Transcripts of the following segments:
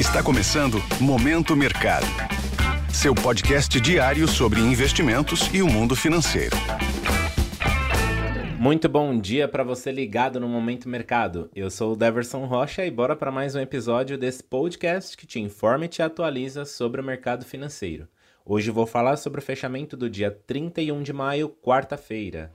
Está começando Momento Mercado. Seu podcast diário sobre investimentos e o mundo financeiro. Muito bom dia para você ligado no Momento Mercado. Eu sou o Deverson Rocha e bora para mais um episódio desse podcast que te informa e te atualiza sobre o mercado financeiro. Hoje vou falar sobre o fechamento do dia 31 de maio, quarta-feira.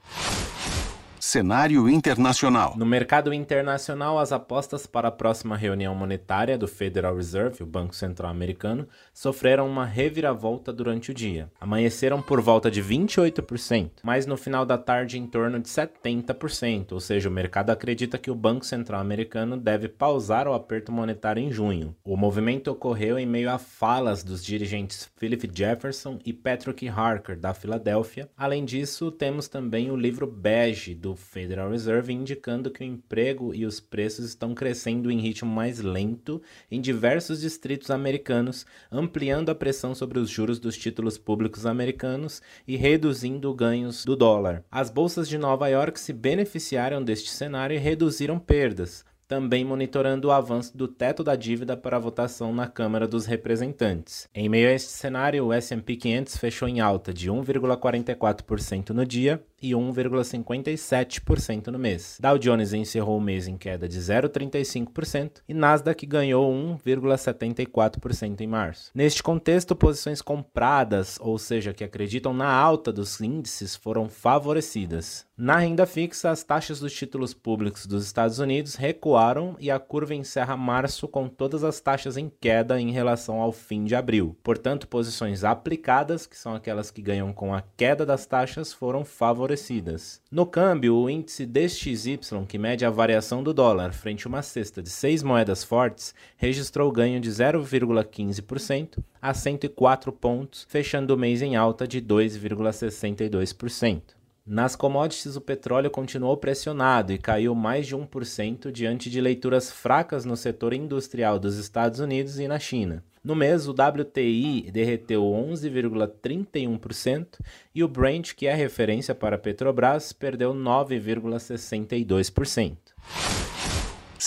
Cenário internacional. No mercado internacional, as apostas para a próxima reunião monetária do Federal Reserve, o Banco Central Americano, sofreram uma reviravolta durante o dia. Amanheceram por volta de 28%, mas no final da tarde em torno de 70%, ou seja, o mercado acredita que o Banco Central Americano deve pausar o aperto monetário em junho. O movimento ocorreu em meio a falas dos dirigentes Philip Jefferson e Patrick Harker, da Filadélfia. Além disso, temos também o livro bege do Federal Reserve, indicando que o emprego e os preços estão crescendo em ritmo mais lento em diversos distritos americanos, ampliando a pressão sobre os juros dos títulos públicos americanos e reduzindo ganhos do dólar. As bolsas de Nova York se beneficiaram deste cenário e reduziram perdas também monitorando o avanço do teto da dívida para a votação na Câmara dos Representantes. Em meio a este cenário, o S&P 500 fechou em alta de 1,44% no dia e 1,57% no mês. Dow Jones encerrou o mês em queda de 0,35% e Nasdaq ganhou 1,74% em março. Neste contexto, posições compradas, ou seja, que acreditam na alta dos índices, foram favorecidas. Na renda fixa, as taxas dos títulos públicos dos Estados Unidos recuaram e a curva encerra março com todas as taxas em queda em relação ao fim de abril. Portanto, posições aplicadas, que são aquelas que ganham com a queda das taxas, foram favorecidas. No câmbio, o índice DXY, que mede a variação do dólar frente a uma cesta de seis moedas fortes, registrou ganho de 0,15% a 104 pontos, fechando o mês em alta de 2,62%. Nas commodities, o petróleo continuou pressionado e caiu mais de 1% diante de leituras fracas no setor industrial dos Estados Unidos e na China. No mês, o WTI derreteu 11,31% e o Brent, que é referência para a Petrobras, perdeu 9,62%.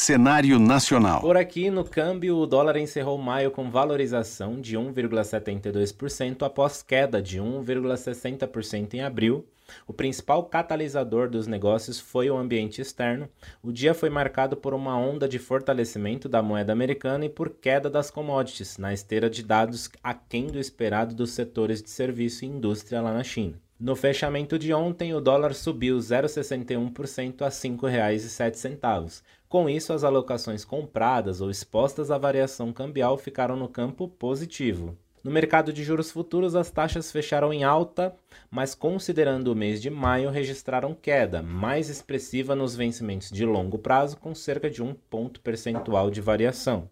Cenário nacional. Por aqui, no câmbio, o dólar encerrou maio com valorização de 1,72% após queda de 1,60% em abril o principal catalisador dos negócios foi o ambiente externo. O dia foi marcado por uma onda de fortalecimento da moeda americana e por queda das commodities, na esteira de dados aquém do esperado dos setores de serviço e indústria lá na China. No fechamento de ontem, o dólar subiu 0,61% a R$ 5,07. Com isso, as alocações compradas ou expostas à variação cambial ficaram no campo positivo. No mercado de juros futuros, as taxas fecharam em alta, mas considerando o mês de maio, registraram queda mais expressiva nos vencimentos de longo prazo, com cerca de um ponto percentual de variação.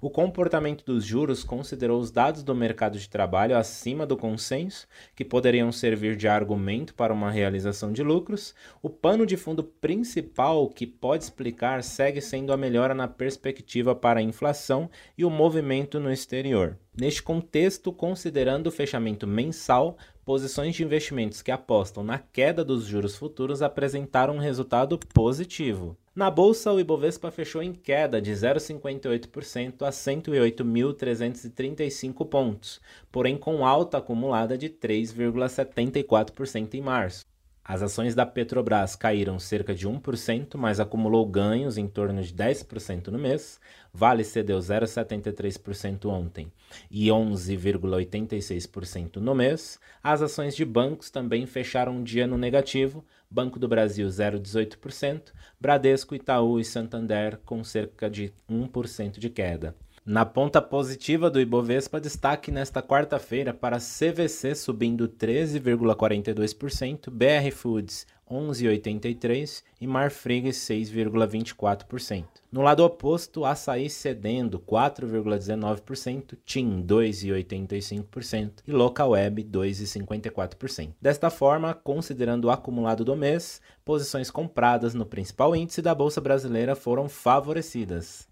O comportamento dos juros considerou os dados do mercado de trabalho acima do consenso, que poderiam servir de argumento para uma realização de lucros. O pano de fundo principal que pode explicar segue sendo a melhora na perspectiva para a inflação e o movimento no exterior. Neste contexto, considerando o fechamento mensal, posições de investimentos que apostam na queda dos juros futuros apresentaram um resultado positivo. Na bolsa, o Ibovespa fechou em queda de 0,58% a 108.335 pontos, porém com alta acumulada de 3,74% em março. As ações da Petrobras caíram cerca de 1%, mas acumulou ganhos em torno de 10% no mês. Vale cedeu 0,73% ontem e 11,86% no mês. As ações de bancos também fecharam um dia no negativo. Banco do Brasil 0,18%, Bradesco, Itaú e Santander com cerca de 1% de queda. Na ponta positiva do Ibovespa, destaque nesta quarta-feira para CVC subindo 13,42%, BR Foods 11,83% e Marfrig 6,24%. No lado oposto, Açaí cedendo 4,19%, TIM 2,85% e Local Web 2,54%. Desta forma, considerando o acumulado do mês, posições compradas no principal índice da Bolsa Brasileira foram favorecidas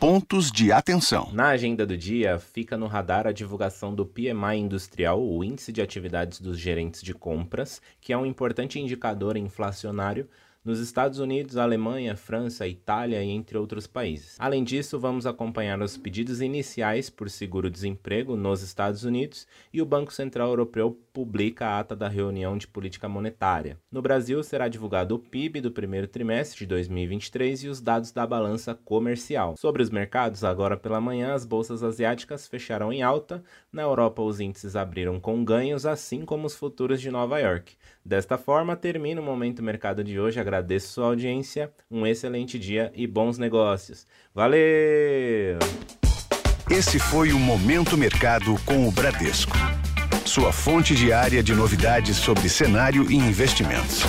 pontos de atenção. Na agenda do dia, fica no radar a divulgação do PMI industrial, o índice de atividades dos gerentes de compras, que é um importante indicador inflacionário nos Estados Unidos, Alemanha, França, Itália e entre outros países. Além disso, vamos acompanhar os pedidos iniciais por seguro-desemprego nos Estados Unidos e o Banco Central Europeu publica a ata da reunião de política monetária. No Brasil, será divulgado o PIB do primeiro trimestre de 2023 e os dados da balança comercial. Sobre os mercados, agora pela manhã, as bolsas asiáticas fecharam em alta. Na Europa, os índices abriram com ganhos, assim como os futuros de Nova York. Desta forma, termina o Momento Mercado de hoje. Agradeço sua audiência, um excelente dia e bons negócios. Valeu! Esse foi o Momento Mercado com o Bradesco. Sua fonte diária de novidades sobre cenário e investimentos.